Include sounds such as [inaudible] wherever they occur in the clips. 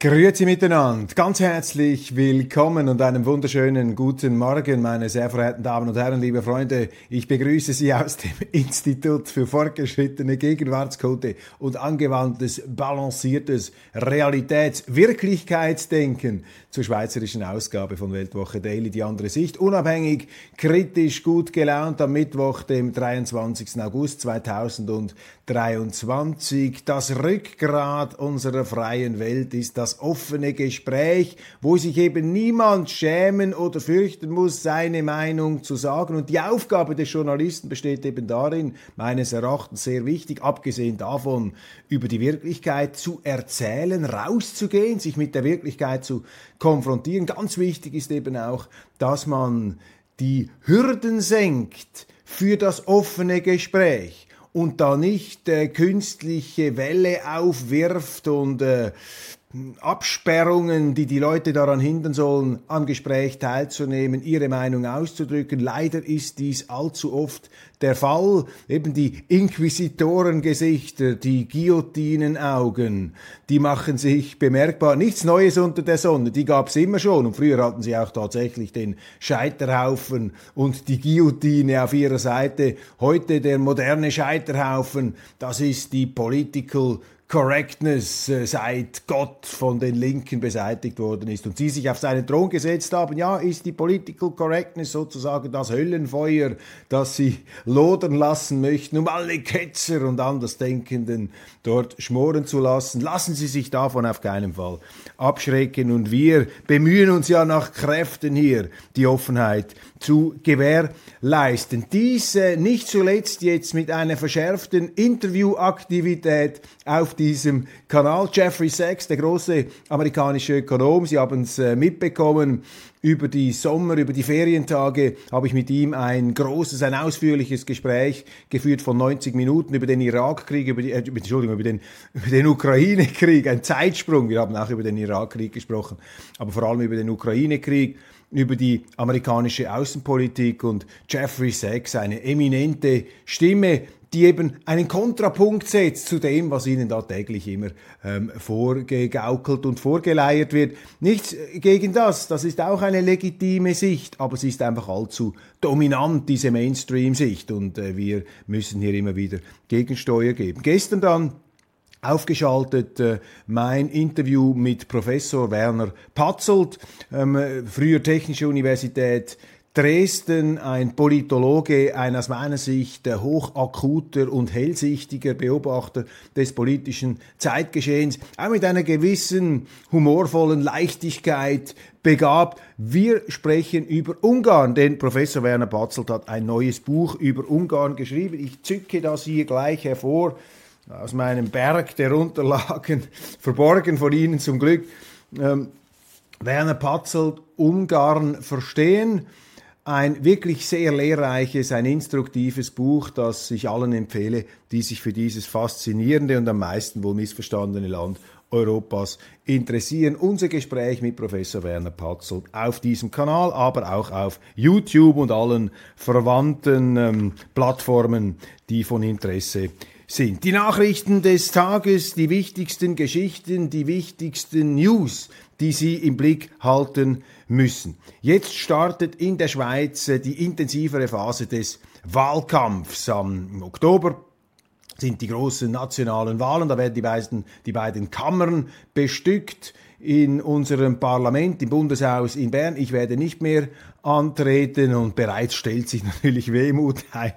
Grüezi miteinander, ganz herzlich willkommen und einen wunderschönen guten Morgen, meine sehr verehrten Damen und Herren, liebe Freunde. Ich begrüße Sie aus dem [laughs] Institut für fortgeschrittene Gegenwartskunde und angewandtes, balanciertes Realitäts-Wirklichkeitsdenken zur schweizerischen Ausgabe von Weltwoche Daily, die andere Sicht. Unabhängig, kritisch, gut gelaunt am Mittwoch, dem 23. August 2023. Das Rückgrat unserer freien Welt ist das das offene Gespräch, wo sich eben niemand schämen oder fürchten muss, seine Meinung zu sagen. Und die Aufgabe des Journalisten besteht eben darin, meines Erachtens sehr wichtig, abgesehen davon, über die Wirklichkeit zu erzählen, rauszugehen, sich mit der Wirklichkeit zu konfrontieren. Ganz wichtig ist eben auch, dass man die Hürden senkt für das offene Gespräch und da nicht äh, künstliche Welle aufwirft und äh, Absperrungen, die die Leute daran hindern sollen, am Gespräch teilzunehmen, ihre Meinung auszudrücken. Leider ist dies allzu oft der Fall. Eben die Inquisitorengesichter, die Guillotinenaugen, die machen sich bemerkbar. Nichts Neues unter der Sonne, die gab es immer schon. Und früher hatten sie auch tatsächlich den Scheiterhaufen und die Guillotine auf ihrer Seite. Heute der moderne Scheiterhaufen, das ist die Political Correctness äh, seit Gott von den Linken beseitigt worden ist und sie sich auf seinen Thron gesetzt haben, ja, ist die Political Correctness sozusagen das Höllenfeuer, das sie lodern lassen möchten, um alle Ketzer und Andersdenkenden dort schmoren zu lassen. Lassen Sie sich davon auf keinen Fall abschrecken und wir bemühen uns ja nach Kräften hier, die Offenheit zu gewährleisten. Dies äh, nicht zuletzt jetzt mit einer verschärften Interviewaktivität auf diesem Kanal. Jeffrey Sachs, der große amerikanische Ökonom, Sie haben es äh, mitbekommen, über die Sommer, über die Ferientage habe ich mit ihm ein großes, ein ausführliches Gespräch geführt von 90 Minuten über den Irakkrieg, über die, äh, Entschuldigung, über den, über den Ukraine-Krieg, ein Zeitsprung. Wir haben auch über den Irakkrieg gesprochen, aber vor allem über den Ukraine-Krieg über die amerikanische Außenpolitik und Jeffrey Sachs, eine eminente Stimme, die eben einen Kontrapunkt setzt zu dem, was ihnen da täglich immer ähm, vorgegaukelt und vorgeleiert wird. Nichts gegen das, das ist auch eine legitime Sicht, aber sie ist einfach allzu dominant, diese Mainstream-Sicht, und äh, wir müssen hier immer wieder Gegensteuer geben. Gestern dann aufgeschaltet äh, mein Interview mit Professor Werner Patzelt, ähm, früher Technische Universität Dresden, ein Politologe, ein aus meiner Sicht äh, hochakuter und hellsichtiger Beobachter des politischen Zeitgeschehens, auch mit einer gewissen humorvollen Leichtigkeit begabt. Wir sprechen über Ungarn, denn Professor Werner Patzelt hat ein neues Buch über Ungarn geschrieben. Ich zücke das hier gleich hervor aus meinem Berg der Unterlagen, [laughs] verborgen von Ihnen zum Glück. Ähm, Werner Patzelt, Ungarn verstehen. Ein wirklich sehr lehrreiches, ein instruktives Buch, das ich allen empfehle, die sich für dieses faszinierende und am meisten wohl missverstandene Land Europas interessieren. Unser Gespräch mit Professor Werner Patzelt auf diesem Kanal, aber auch auf YouTube und allen verwandten ähm, Plattformen, die von Interesse sind sind. Die Nachrichten des Tages, die wichtigsten Geschichten, die wichtigsten News, die Sie im Blick halten müssen. Jetzt startet in der Schweiz äh, die intensivere Phase des Wahlkampfs. Am Oktober sind die großen nationalen Wahlen, da werden die beiden, die beiden Kammern bestückt in unserem Parlament, im Bundeshaus in Bern. Ich werde nicht mehr antreten und bereits stellt sich [laughs] natürlich Wehmut ein.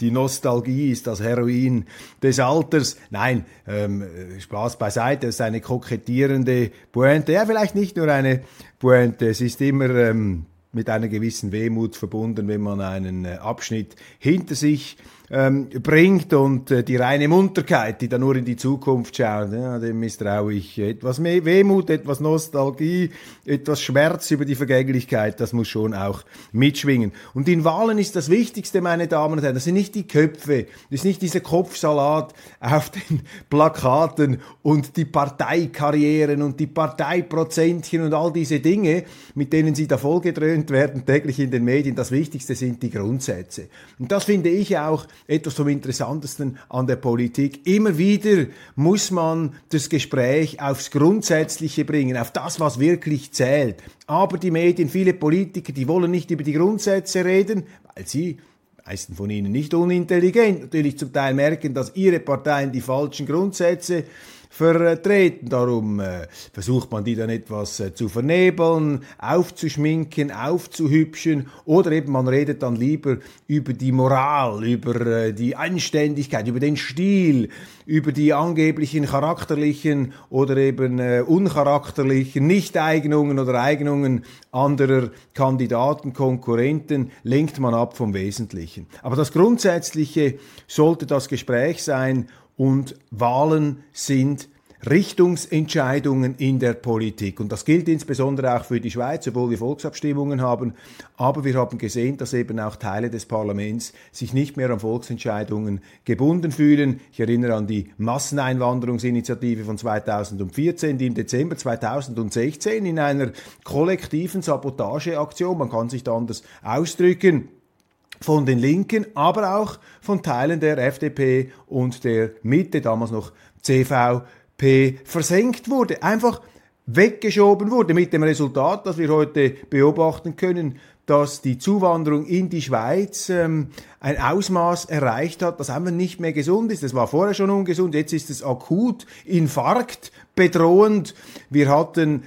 Die Nostalgie ist das Heroin des Alters. Nein, ähm, Spaß beiseite, es ist eine kokettierende Pointe. Ja, vielleicht nicht nur eine Pointe, es ist immer... Ähm, mit einer gewissen Wehmut verbunden, wenn man einen äh, Abschnitt hinter sich ähm, bringt und äh, die reine Munterkeit, die da nur in die Zukunft schaut, ja, dem misstraue ich. Etwas mehr Wehmut, etwas Nostalgie, etwas Schmerz über die Vergänglichkeit, das muss schon auch mitschwingen. Und in Wahlen ist das Wichtigste, meine Damen und Herren, das sind nicht die Köpfe, das ist nicht dieser Kopfsalat auf den Plakaten und die Parteikarrieren und die Parteiprozentchen und all diese Dinge, mit denen sie da vollgedröhnt werden täglich in den Medien. Das Wichtigste sind die Grundsätze. Und das finde ich auch etwas vom Interessantesten an der Politik. Immer wieder muss man das Gespräch aufs Grundsätzliche bringen, auf das, was wirklich zählt. Aber die Medien, viele Politiker, die wollen nicht über die Grundsätze reden, weil sie meisten von ihnen nicht unintelligent, natürlich zum Teil merken, dass ihre Parteien die falschen Grundsätze vertreten. Darum äh, versucht man die dann etwas äh, zu vernebeln, aufzuschminken, aufzuhübschen oder eben man redet dann lieber über die Moral, über äh, die Anständigkeit, über den Stil, über die angeblichen charakterlichen oder eben äh, uncharakterlichen Nichteignungen oder Eignungen anderer Kandidaten, Konkurrenten, lenkt man ab vom Wesentlichen. Aber das Grundsätzliche sollte das Gespräch sein und Wahlen sind Richtungsentscheidungen in der Politik. Und das gilt insbesondere auch für die Schweiz, obwohl wir Volksabstimmungen haben. Aber wir haben gesehen, dass eben auch Teile des Parlaments sich nicht mehr an Volksentscheidungen gebunden fühlen. Ich erinnere an die Masseneinwanderungsinitiative von 2014, die im Dezember 2016 in einer kollektiven Sabotageaktion, man kann sich da anders ausdrücken, von den Linken, aber auch von Teilen der FDP und der Mitte, damals noch CVP, versenkt wurde. Einfach weggeschoben wurde mit dem Resultat, dass wir heute beobachten können, dass die Zuwanderung in die Schweiz ähm, ein Ausmaß erreicht hat, das einfach nicht mehr gesund ist. Es war vorher schon ungesund, jetzt ist es akut, Infarkt bedrohend. Wir hatten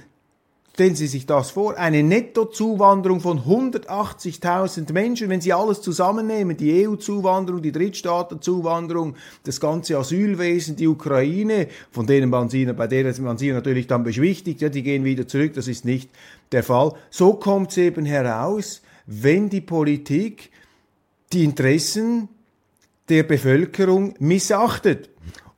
Stellen Sie sich das vor, eine Nettozuwanderung von 180.000 Menschen, wenn Sie alles zusammennehmen, die EU-Zuwanderung, die Drittstaatenzuwanderung, das ganze Asylwesen, die Ukraine, von denen man sie, bei denen man sie natürlich dann beschwichtigt, ja, die gehen wieder zurück, das ist nicht der Fall. So kommt es eben heraus, wenn die Politik die Interessen der Bevölkerung missachtet.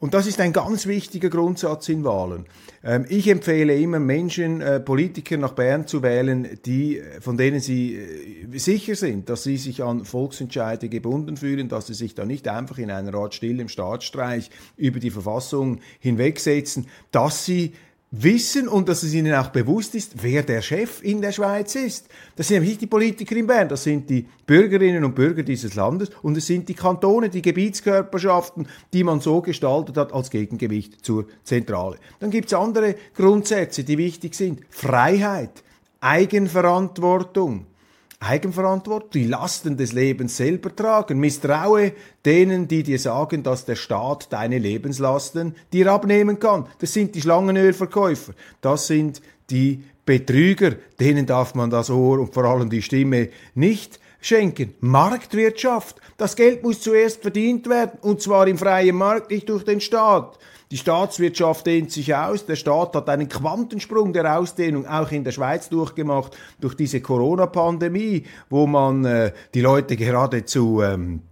Und das ist ein ganz wichtiger Grundsatz in Wahlen. Ähm, ich empfehle immer Menschen, äh, Politiker nach Bern zu wählen, die, äh, von denen sie äh, sicher sind, dass sie sich an Volksentscheide gebunden fühlen, dass sie sich da nicht einfach in einer Art stillem Staatsstreich über die Verfassung hinwegsetzen, dass sie wissen und dass es ihnen auch bewusst ist, wer der Chef in der Schweiz ist. Das sind nämlich nicht die Politiker in Bern, das sind die Bürgerinnen und Bürger dieses Landes und es sind die Kantone, die Gebietskörperschaften, die man so gestaltet hat als Gegengewicht zur Zentrale. Dann gibt es andere Grundsätze, die wichtig sind. Freiheit, Eigenverantwortung, Eigenverantwortung, die Lasten des Lebens selber tragen. Misstraue denen, die dir sagen, dass der Staat deine Lebenslasten dir abnehmen kann. Das sind die Schlangenölverkäufer. Das sind die Betrüger. Denen darf man das Ohr und vor allem die Stimme nicht schenken. Marktwirtschaft. Das Geld muss zuerst verdient werden und zwar im freien Markt, nicht durch den Staat. Die Staatswirtschaft dehnt sich aus. Der Staat hat einen Quantensprung der Ausdehnung auch in der Schweiz durchgemacht durch diese Corona-Pandemie, wo man äh, die Leute geradezu ähm,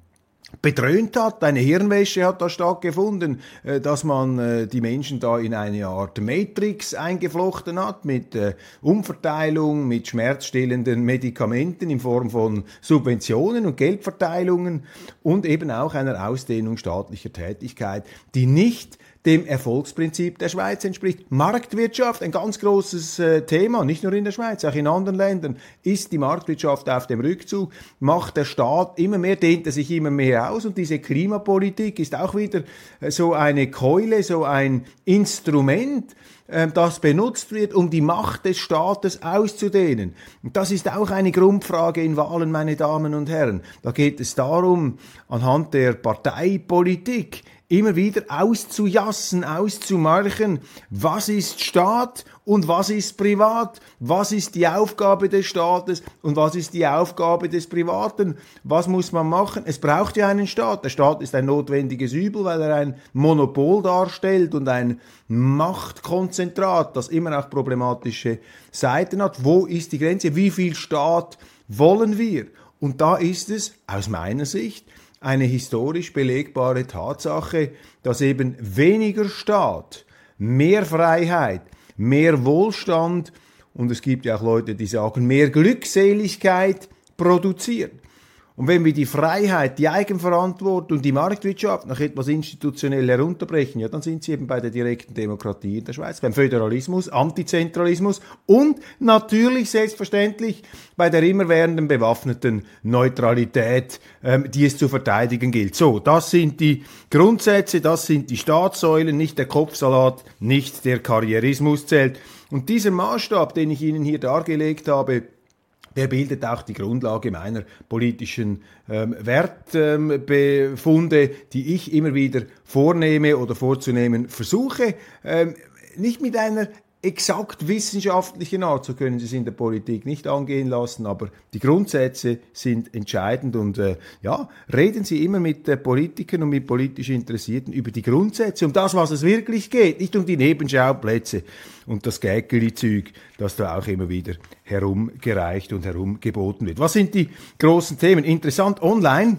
bedröhnt hat. Eine Hirnwäsche hat da stattgefunden, äh, dass man äh, die Menschen da in eine Art Matrix eingeflochten hat mit äh, Umverteilung, mit schmerzstillenden Medikamenten in Form von Subventionen und Geldverteilungen und eben auch einer Ausdehnung staatlicher Tätigkeit, die nicht dem Erfolgsprinzip der Schweiz entspricht. Marktwirtschaft, ein ganz großes äh, Thema, nicht nur in der Schweiz, auch in anderen Ländern, ist die Marktwirtschaft auf dem Rückzug, macht der Staat immer mehr, dehnt er sich immer mehr aus und diese Klimapolitik ist auch wieder äh, so eine Keule, so ein Instrument, äh, das benutzt wird, um die Macht des Staates auszudehnen. Und das ist auch eine Grundfrage in Wahlen, meine Damen und Herren. Da geht es darum, anhand der Parteipolitik immer wieder auszujassen, auszumarchen, was ist Staat und was ist privat, was ist die Aufgabe des Staates und was ist die Aufgabe des Privaten, was muss man machen. Es braucht ja einen Staat. Der Staat ist ein notwendiges Übel, weil er ein Monopol darstellt und ein Machtkonzentrat, das immer auch problematische Seiten hat. Wo ist die Grenze? Wie viel Staat wollen wir? Und da ist es aus meiner Sicht eine historisch belegbare Tatsache, dass eben weniger Staat, mehr Freiheit, mehr Wohlstand und es gibt ja auch Leute, die sagen, mehr Glückseligkeit produziert. Und wenn wir die Freiheit, die Eigenverantwortung, die Marktwirtschaft noch etwas institutionell herunterbrechen, ja, dann sind sie eben bei der direkten Demokratie in der Schweiz, beim Föderalismus, Antizentralismus und natürlich selbstverständlich bei der immerwährenden bewaffneten Neutralität, ähm, die es zu verteidigen gilt. So, das sind die Grundsätze, das sind die Staatssäulen, nicht der Kopfsalat, nicht der Karrierismus zählt. Und dieser Maßstab, den ich Ihnen hier dargelegt habe, der bildet auch die Grundlage meiner politischen ähm, Wertbefunde, ähm, die ich immer wieder vornehme oder vorzunehmen versuche. Ähm, nicht mit einer exakt wissenschaftlichen Art, so können Sie es in der Politik nicht angehen lassen, aber die Grundsätze sind entscheidend und äh, ja, reden Sie immer mit äh, Politikern und mit politisch Interessierten über die Grundsätze, um das, was es wirklich geht, nicht um die Nebenschauplätze und das Gäckeli-Zeug, das da auch immer wieder herumgereicht und herumgeboten wird. Was sind die großen Themen? Interessant online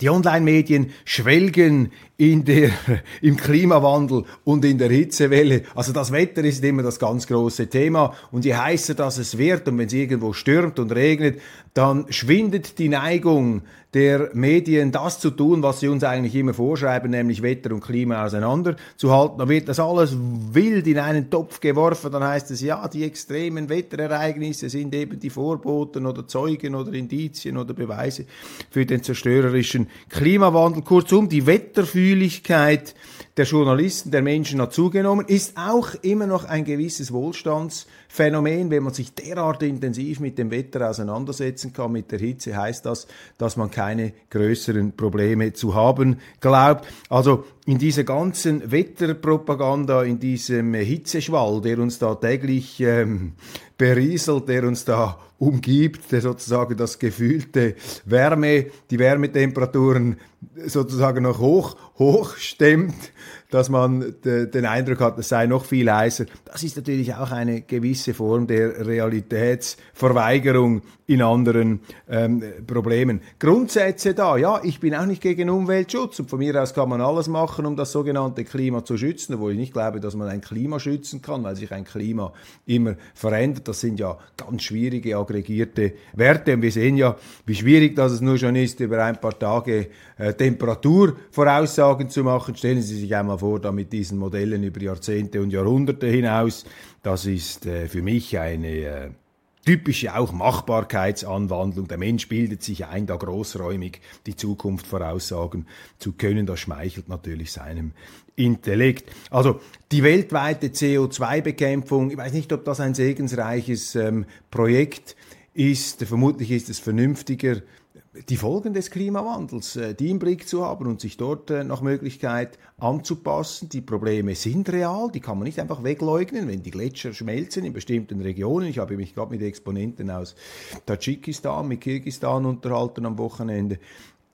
Die Online-Medien schwelgen in der, [laughs] im Klimawandel und in der Hitzewelle. Also das Wetter ist immer das ganz große Thema. Und je heißer das es wird und wenn es irgendwo stürmt und regnet, dann schwindet die Neigung der Medien, das zu tun, was sie uns eigentlich immer vorschreiben, nämlich Wetter und Klima auseinanderzuhalten. Dann wird das alles wild in einen Topf geworfen. Dann heißt es, ja, die extremen Wetterereignisse sind eben die Vorboten oder Zeugen oder Indizien oder Beweise für den zerstörerischen Klimawandel. Kurzum, die Wetterfühligkeit der Journalisten, der Menschen hat zugenommen, ist auch immer noch ein gewisses Wohlstandsphänomen. Wenn man sich derart intensiv mit dem Wetter auseinandersetzen kann, mit der Hitze, heißt das, dass man keine größeren Probleme zu haben glaubt. Also in dieser ganzen Wetterpropaganda, in diesem Hitzeschwall, der uns da täglich ähm, berieselt, der uns da umgibt, der sozusagen das gefühlte Wärme, die Wärmetemperaturen sozusagen noch hoch, hoch stemmt, dass man den Eindruck hat, es sei noch viel heißer. Das ist natürlich auch eine gewisse Form der Realitätsverweigerung in anderen ähm, Problemen. Grundsätze da, ja, ich bin auch nicht gegen Umweltschutz und von mir aus kann man alles machen, um das sogenannte Klima zu schützen, obwohl ich nicht glaube, dass man ein Klima schützen kann, weil sich ein Klima immer verändert. Das sind ja ganz schwierige aggregierte Werte und wir sehen ja, wie schwierig das nur schon ist, über ein paar Tage äh, Temperaturvoraussagen zu machen. Stellen Sie sich einmal vor, da mit diesen Modellen über Jahrzehnte und Jahrhunderte hinaus. Das ist äh, für mich eine äh, typische auch Machbarkeitsanwandlung. Der Mensch bildet sich ein, da großräumig die Zukunft voraussagen zu können. Das schmeichelt natürlich seinem Intellekt. Also die weltweite CO2-Bekämpfung, ich weiß nicht, ob das ein segensreiches ähm, Projekt ist. Vermutlich ist es vernünftiger, die Folgen des Klimawandels, äh, die im Blick zu haben und sich dort äh, nach Möglichkeit anzupassen. Die Probleme sind real, die kann man nicht einfach wegleugnen, wenn die Gletscher schmelzen in bestimmten Regionen. Ich habe mich gerade mit Exponenten aus Tadschikistan, mit Kirgistan unterhalten am Wochenende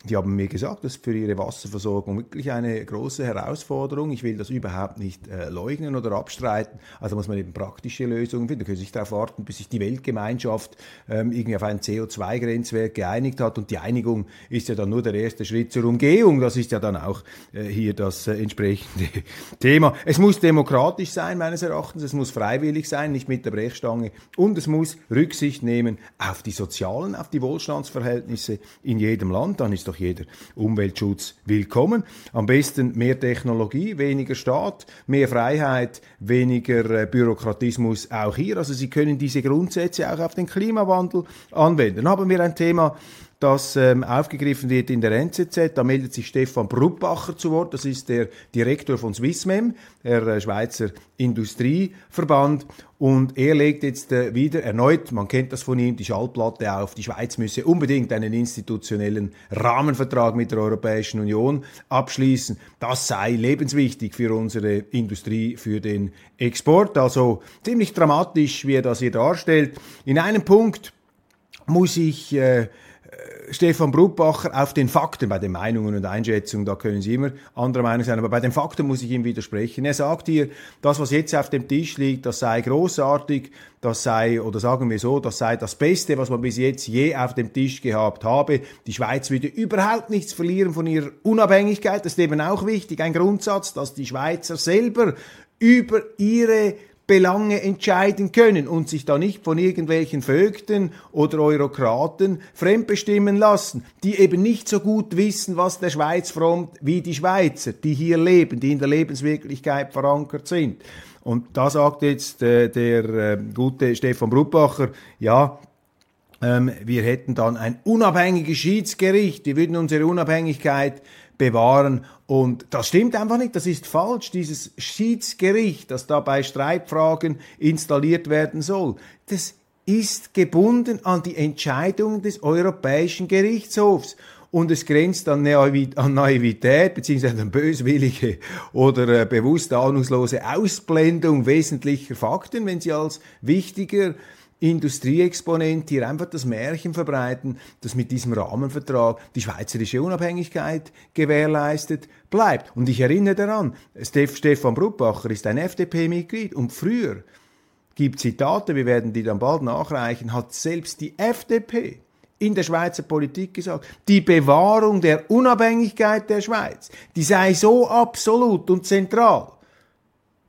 die haben mir gesagt, das ist für ihre Wasserversorgung wirklich eine große Herausforderung. Ich will das überhaupt nicht äh, leugnen oder abstreiten. Also muss man eben praktische Lösungen finden. Da können Sie sich darauf warten, bis sich die Weltgemeinschaft ähm, irgendwie auf ein CO2-Grenzwert geeinigt hat. Und die Einigung ist ja dann nur der erste Schritt zur Umgehung. Das ist ja dann auch äh, hier das äh, entsprechende [laughs] Thema. Es muss demokratisch sein, meines Erachtens. Es muss freiwillig sein, nicht mit der Brechstange. Und es muss Rücksicht nehmen auf die sozialen, auf die Wohlstandsverhältnisse in jedem Land. Dann ist doch jeder Umweltschutz willkommen. Am besten mehr Technologie, weniger Staat, mehr Freiheit, weniger äh, Bürokratismus auch hier. Also Sie können diese Grundsätze auch auf den Klimawandel anwenden. Dann haben wir ein Thema, das ähm, aufgegriffen wird in der NZZ. Da meldet sich Stefan Bruppacher zu Wort. Das ist der Direktor von Swissmem, der äh, Schweizer Industrieverband. Und er legt jetzt äh, wieder erneut, man kennt das von ihm, die Schallplatte auf, die Schweiz müsse unbedingt einen institutionellen Rahmenvertrag mit der Europäischen Union abschließen. Das sei lebenswichtig für unsere Industrie, für den Export. Also ziemlich dramatisch, wie er das hier darstellt. In einem Punkt muss ich äh, Stefan Brutbacher auf den Fakten, bei den Meinungen und Einschätzungen, da können Sie immer anderer Meinung sein, aber bei den Fakten muss ich ihm widersprechen. Er sagt hier, das, was jetzt auf dem Tisch liegt, das sei großartig, das sei, oder sagen wir so, das sei das Beste, was man bis jetzt je auf dem Tisch gehabt habe. Die Schweiz würde überhaupt nichts verlieren von ihrer Unabhängigkeit. Das ist eben auch wichtig, ein Grundsatz, dass die Schweizer selber über ihre Belange entscheiden können und sich da nicht von irgendwelchen Vögten oder Eurokraten fremdbestimmen lassen, die eben nicht so gut wissen, was der Schweiz frommt, wie die Schweizer, die hier leben, die in der Lebenswirklichkeit verankert sind. Und da sagt jetzt äh, der äh, gute Stefan Bruppacher, ja, ähm, wir hätten dann ein unabhängiges Schiedsgericht, wir würden unsere Unabhängigkeit bewahren. Und das stimmt einfach nicht, das ist falsch. Dieses Schiedsgericht, das da bei Streitfragen installiert werden soll, das ist gebunden an die Entscheidung des Europäischen Gerichtshofs und es grenzt an, Naivität beziehungsweise an böswillige oder äh, bewusst ahnungslose Ausblendung wesentlicher Fakten, wenn sie als wichtiger Industrieexponent hier einfach das Märchen verbreiten, dass mit diesem Rahmenvertrag die schweizerische Unabhängigkeit gewährleistet bleibt. Und ich erinnere daran, Stefan Bruppacher ist ein FDP-Mitglied und früher gibt Zitate, wir werden die dann bald nachreichen, hat selbst die FDP in der Schweizer Politik gesagt, die Bewahrung der Unabhängigkeit der Schweiz, die sei so absolut und zentral,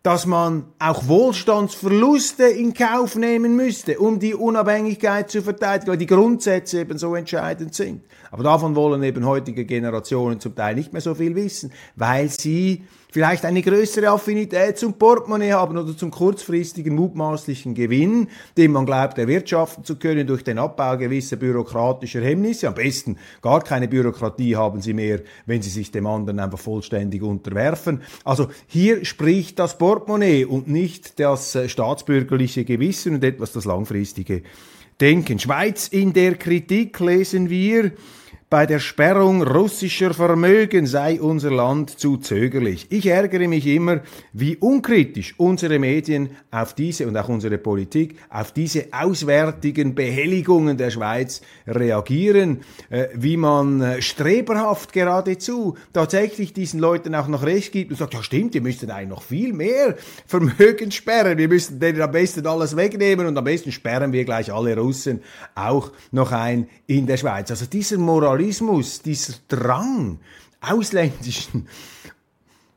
dass man auch Wohlstandsverluste in Kauf nehmen müsste, um die Unabhängigkeit zu verteidigen, weil die Grundsätze eben so entscheidend sind. Aber davon wollen eben heutige Generationen zum Teil nicht mehr so viel wissen, weil sie vielleicht eine größere Affinität zum Portemonnaie haben oder zum kurzfristigen mutmaßlichen Gewinn, den man glaubt erwirtschaften zu können durch den Abbau gewisser bürokratischer Hemmnisse. Am besten gar keine Bürokratie haben sie mehr, wenn sie sich dem anderen einfach vollständig unterwerfen. Also hier spricht das Portemonnaie und nicht das äh, staatsbürgerliche Gewissen und etwas das langfristige Denken. Schweiz in der Kritik lesen wir, bei der Sperrung russischer Vermögen sei unser Land zu zögerlich. Ich ärgere mich immer, wie unkritisch unsere Medien auf diese und auch unsere Politik auf diese auswärtigen Behelligungen der Schweiz reagieren, äh, wie man äh, streberhaft geradezu tatsächlich diesen Leuten auch noch recht gibt und sagt, ja stimmt, ihr müsst eigentlich noch viel mehr Vermögen sperren, wir müssen denen am besten alles wegnehmen und am besten sperren wir gleich alle Russen auch noch ein in der Schweiz. Also dieser Moral Moralismus, dieser Drang, ausländischen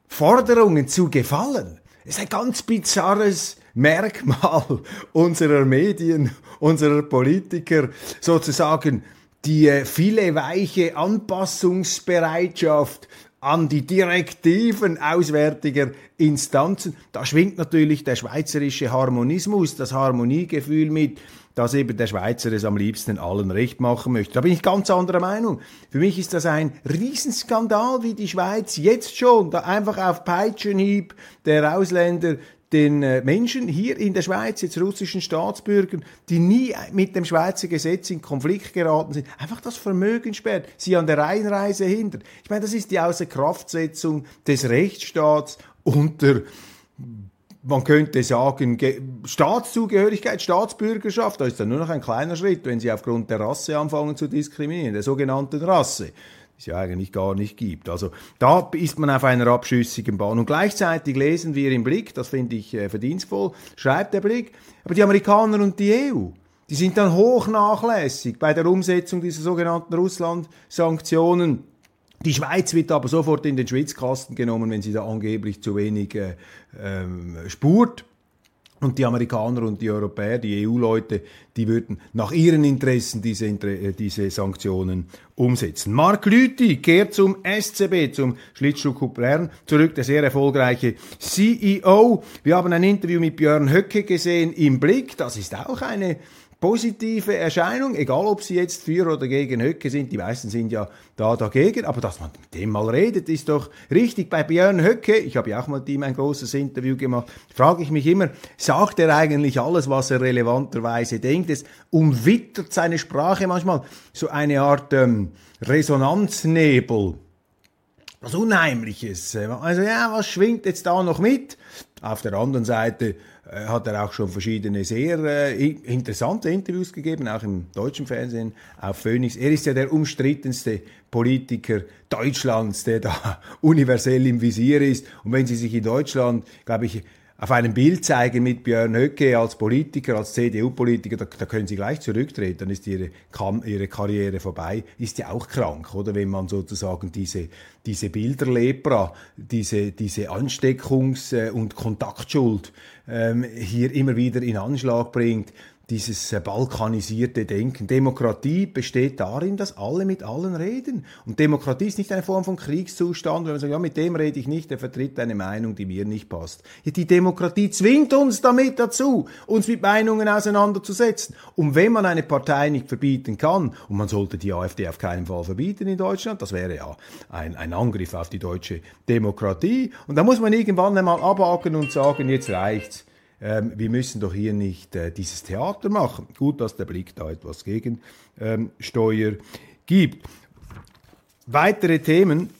Forderungen zu gefallen, ist ein ganz bizarres Merkmal [laughs] unserer Medien, unserer Politiker, sozusagen die äh, viele weiche Anpassungsbereitschaft an die Direktiven auswärtiger Instanzen. Da schwingt natürlich der schweizerische Harmonismus, das Harmoniegefühl mit, dass eben der Schweizer es am liebsten allen recht machen möchte. Da bin ich ganz anderer Meinung. Für mich ist das ein Riesenskandal, wie die Schweiz jetzt schon da einfach auf Peitschenhieb der Ausländer den äh, Menschen hier in der Schweiz, jetzt russischen Staatsbürgern, die nie mit dem Schweizer Gesetz in Konflikt geraten sind, einfach das Vermögen sperrt, sie an der Einreise hindert. Ich meine, das ist die Außerkraftsetzung des Rechtsstaats unter man könnte sagen, Staatszugehörigkeit, Staatsbürgerschaft, da ist dann nur noch ein kleiner Schritt, wenn sie aufgrund der Rasse anfangen zu diskriminieren, der sogenannten Rasse es ja eigentlich gar nicht gibt. Also da ist man auf einer abschüssigen Bahn. Und gleichzeitig lesen wir im Blick, das finde ich äh, verdienstvoll, schreibt der Blick, aber die Amerikaner und die EU, die sind dann hochnachlässig bei der Umsetzung dieser sogenannten Russland-Sanktionen. Die Schweiz wird aber sofort in den Schwitzkasten genommen, wenn sie da angeblich zu wenig äh, ähm, spurt. Und die Amerikaner und die Europäer, die EU-Leute, die würden nach ihren Interessen diese, äh, diese Sanktionen umsetzen. Mark Lüthi kehrt zum SCB, zum Schlittschuhclub Bern zurück, der sehr erfolgreiche CEO. Wir haben ein Interview mit Björn Höcke gesehen im Blick. Das ist auch eine positive Erscheinung, egal ob sie jetzt für oder gegen Höcke sind, die meisten sind ja da dagegen, aber dass man mit dem mal redet, ist doch richtig. Bei Björn Höcke, ich habe ja auch mal mit ihm ein großes Interview gemacht, frage ich mich immer, sagt er eigentlich alles, was er relevanterweise denkt? Es umwittert seine Sprache manchmal so eine Art ähm, Resonanznebel was Unheimliches. Also ja, was schwingt jetzt da noch mit? Auf der anderen Seite hat er auch schon verschiedene sehr äh, interessante Interviews gegeben, auch im deutschen Fernsehen auf Phoenix. Er ist ja der umstrittenste Politiker Deutschlands, der da [laughs] universell im Visier ist. Und wenn Sie sich in Deutschland, glaube ich, auf einem Bild zeigen mit Björn Höcke als Politiker, als CDU-Politiker, da, da, können Sie gleich zurücktreten, dann ist ihre, ihre Karriere vorbei. Ist ja auch krank, oder? Wenn man sozusagen diese, diese Bilderlepra, diese, diese Ansteckungs- und Kontaktschuld ähm, hier immer wieder in Anschlag bringt dieses balkanisierte Denken. Demokratie besteht darin, dass alle mit allen reden. Und Demokratie ist nicht eine Form von Kriegszustand, wenn man sagt, ja, mit dem rede ich nicht, der vertritt eine Meinung, die mir nicht passt. Ja, die Demokratie zwingt uns damit dazu, uns mit Meinungen auseinanderzusetzen. Und wenn man eine Partei nicht verbieten kann, und man sollte die AfD auf keinen Fall verbieten in Deutschland, das wäre ja ein, ein Angriff auf die deutsche Demokratie. Und da muss man irgendwann einmal abhaken und sagen, jetzt reicht's ähm, wir müssen doch hier nicht äh, dieses Theater machen. Gut, dass der Blick da etwas gegen ähm, Steuer gibt. Weitere Themen,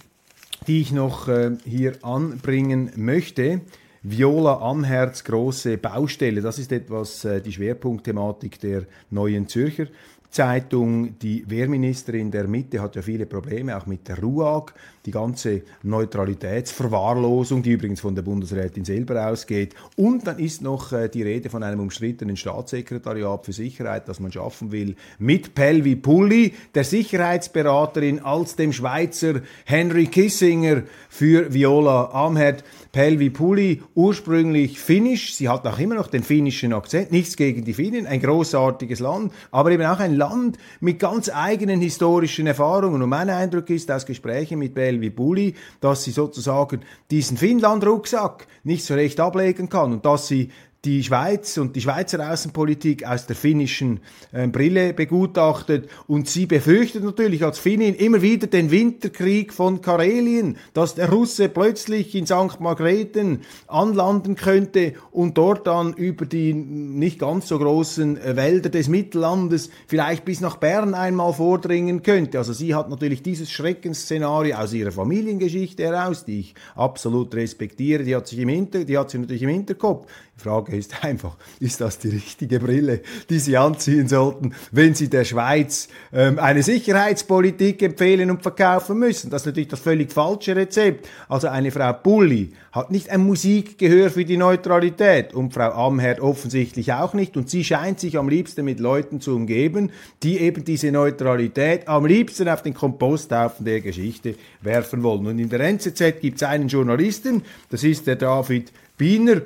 die ich noch äh, hier anbringen möchte. Viola Amherz, große Baustelle. Das ist etwas äh, die Schwerpunktthematik der neuen Zürcher Zeitung. Die Wehrministerin der Mitte hat ja viele Probleme, auch mit der RUAG die ganze Neutralitätsverwahrlosung, die übrigens von der Bundesrätin selber ausgeht. Und dann ist noch äh, die Rede von einem umstrittenen Staatssekretariat für Sicherheit, das man schaffen will, mit Pelvi Pulli, der Sicherheitsberaterin, als dem Schweizer Henry Kissinger für Viola Amherd. Pelvi Pulli, ursprünglich finnisch, sie hat auch immer noch den finnischen Akzent, nichts gegen die Finnen, ein großartiges Land, aber eben auch ein Land mit ganz eigenen historischen Erfahrungen. Und mein Eindruck ist aus Gesprächen mit Pelvi wie Bulli, dass sie sozusagen diesen Finnland-Rucksack nicht so recht ablegen kann und dass sie die Schweiz und die Schweizer Außenpolitik aus der finnischen äh, Brille begutachtet und sie befürchtet natürlich als Finnin immer wieder den Winterkrieg von Karelien, dass der Russe plötzlich in St. Margrethen anlanden könnte und dort dann über die nicht ganz so großen äh, Wälder des Mittellandes vielleicht bis nach Bern einmal vordringen könnte. Also sie hat natürlich dieses Schreckensszenario aus ihrer Familiengeschichte heraus, die ich absolut respektiere, die hat sich im Hinter, die hat sie natürlich im Hinterkopf. Die Frage ist einfach, ist das die richtige Brille, die Sie anziehen sollten, wenn Sie der Schweiz ähm, eine Sicherheitspolitik empfehlen und verkaufen müssen? Das ist natürlich das völlig falsche Rezept. Also eine Frau Bulli hat nicht ein Musikgehör für die Neutralität und Frau Amherd offensichtlich auch nicht. Und sie scheint sich am liebsten mit Leuten zu umgeben, die eben diese Neutralität am liebsten auf den Komposthaufen der Geschichte werfen wollen. Und in der NZZ gibt es einen Journalisten, das ist der David Biener,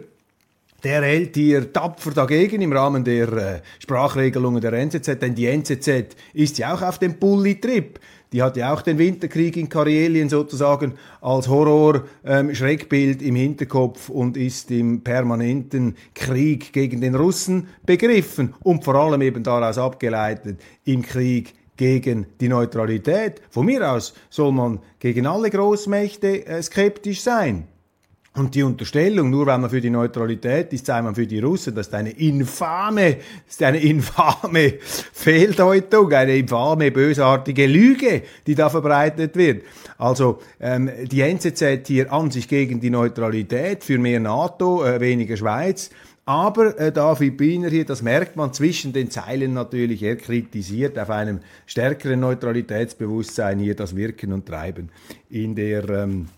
der hält hier tapfer dagegen im Rahmen der äh, Sprachregelungen der NZZ, denn die NZZ ist ja auch auf dem Bulli-Trip. Die hat ja auch den Winterkrieg in Karelien sozusagen als Horror-Schreckbild ähm, im Hinterkopf und ist im permanenten Krieg gegen den Russen begriffen und vor allem eben daraus abgeleitet im Krieg gegen die Neutralität. Von mir aus soll man gegen alle Großmächte äh, skeptisch sein. Und die Unterstellung, nur weil man für die Neutralität ist, sei man für die Russen, das ist eine infame, ist eine infame Fehldeutung, eine infame, bösartige Lüge, die da verbreitet wird. Also ähm, die NZZ hier an sich gegen die Neutralität, für mehr NATO, äh, weniger Schweiz. Aber äh, David Biener hier, das merkt man zwischen den Zeilen natürlich, er kritisiert auf einem stärkeren Neutralitätsbewusstsein hier das Wirken und Treiben in der... Ähm,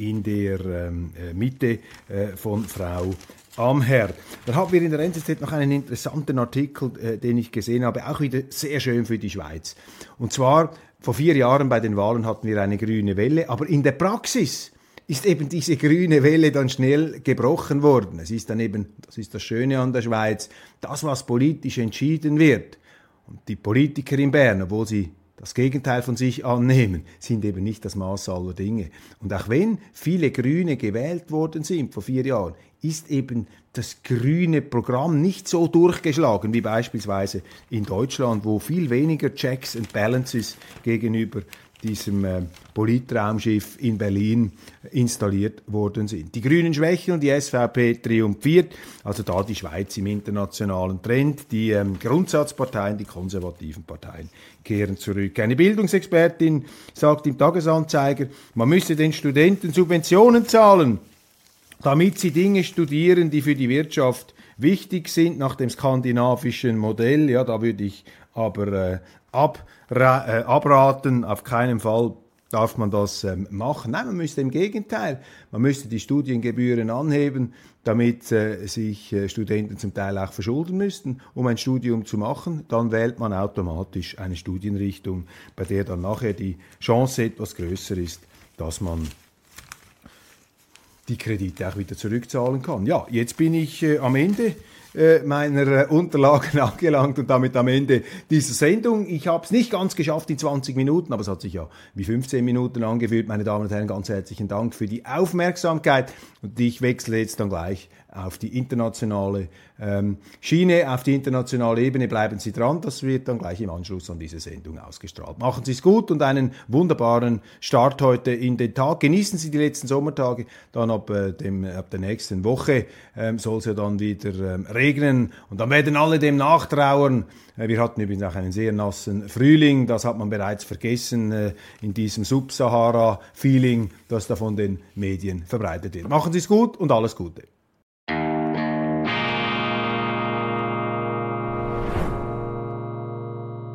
in der ähm, äh, Mitte äh, von Frau Amher. Dann haben wir in der NZZ noch einen interessanten Artikel, äh, den ich gesehen habe, auch wieder sehr schön für die Schweiz. Und zwar vor vier Jahren bei den Wahlen hatten wir eine grüne Welle, aber in der Praxis ist eben diese grüne Welle dann schnell gebrochen worden. Es ist dann eben, das ist das Schöne an der Schweiz, das, was politisch entschieden wird. Und die Politiker in Bern, obwohl sie das Gegenteil von sich annehmen, sind eben nicht das Maß aller Dinge. Und auch wenn viele Grüne gewählt worden sind vor vier Jahren, ist eben das grüne Programm nicht so durchgeschlagen wie beispielsweise in Deutschland, wo viel weniger Checks and Balances gegenüber diesem äh, Politraumschiff in Berlin installiert worden sind. Die Grünen schwächen und die SVP triumphiert. Also da die Schweiz im internationalen Trend. Die ähm, Grundsatzparteien, die konservativen Parteien kehren zurück. Eine Bildungsexpertin sagt im Tagesanzeiger, man müsse den Studenten Subventionen zahlen, damit sie Dinge studieren, die für die Wirtschaft wichtig sind nach dem skandinavischen Modell. Ja, da würde ich aber äh, ab, äh, abraten. Auf keinen Fall darf man das ähm, machen. Nein, man müsste im Gegenteil, man müsste die Studiengebühren anheben, damit äh, sich äh, Studenten zum Teil auch verschulden müssten, um ein Studium zu machen. Dann wählt man automatisch eine Studienrichtung, bei der dann nachher die Chance etwas größer ist, dass man die Kredite auch wieder zurückzahlen kann. Ja, jetzt bin ich äh, am Ende äh, meiner äh, Unterlagen [laughs] angelangt und damit am Ende dieser Sendung. Ich habe es nicht ganz geschafft in 20 Minuten, aber es hat sich ja wie 15 Minuten angefühlt. Meine Damen und Herren, ganz herzlichen Dank für die Aufmerksamkeit und ich wechsle jetzt dann gleich auf die internationale ähm, Schiene, auf die internationale Ebene. Bleiben Sie dran, das wird dann gleich im Anschluss an diese Sendung ausgestrahlt. Machen Sie es gut und einen wunderbaren Start heute in den Tag. Genießen Sie die letzten Sommertage, dann ab, äh, dem, ab der nächsten Woche ähm, soll es ja dann wieder ähm, regnen und dann werden alle dem nachtrauern. Äh, wir hatten übrigens auch einen sehr nassen Frühling, das hat man bereits vergessen äh, in diesem Subsahara-Feeling, das da von den Medien verbreitet wird. Machen Sie es gut und alles Gute.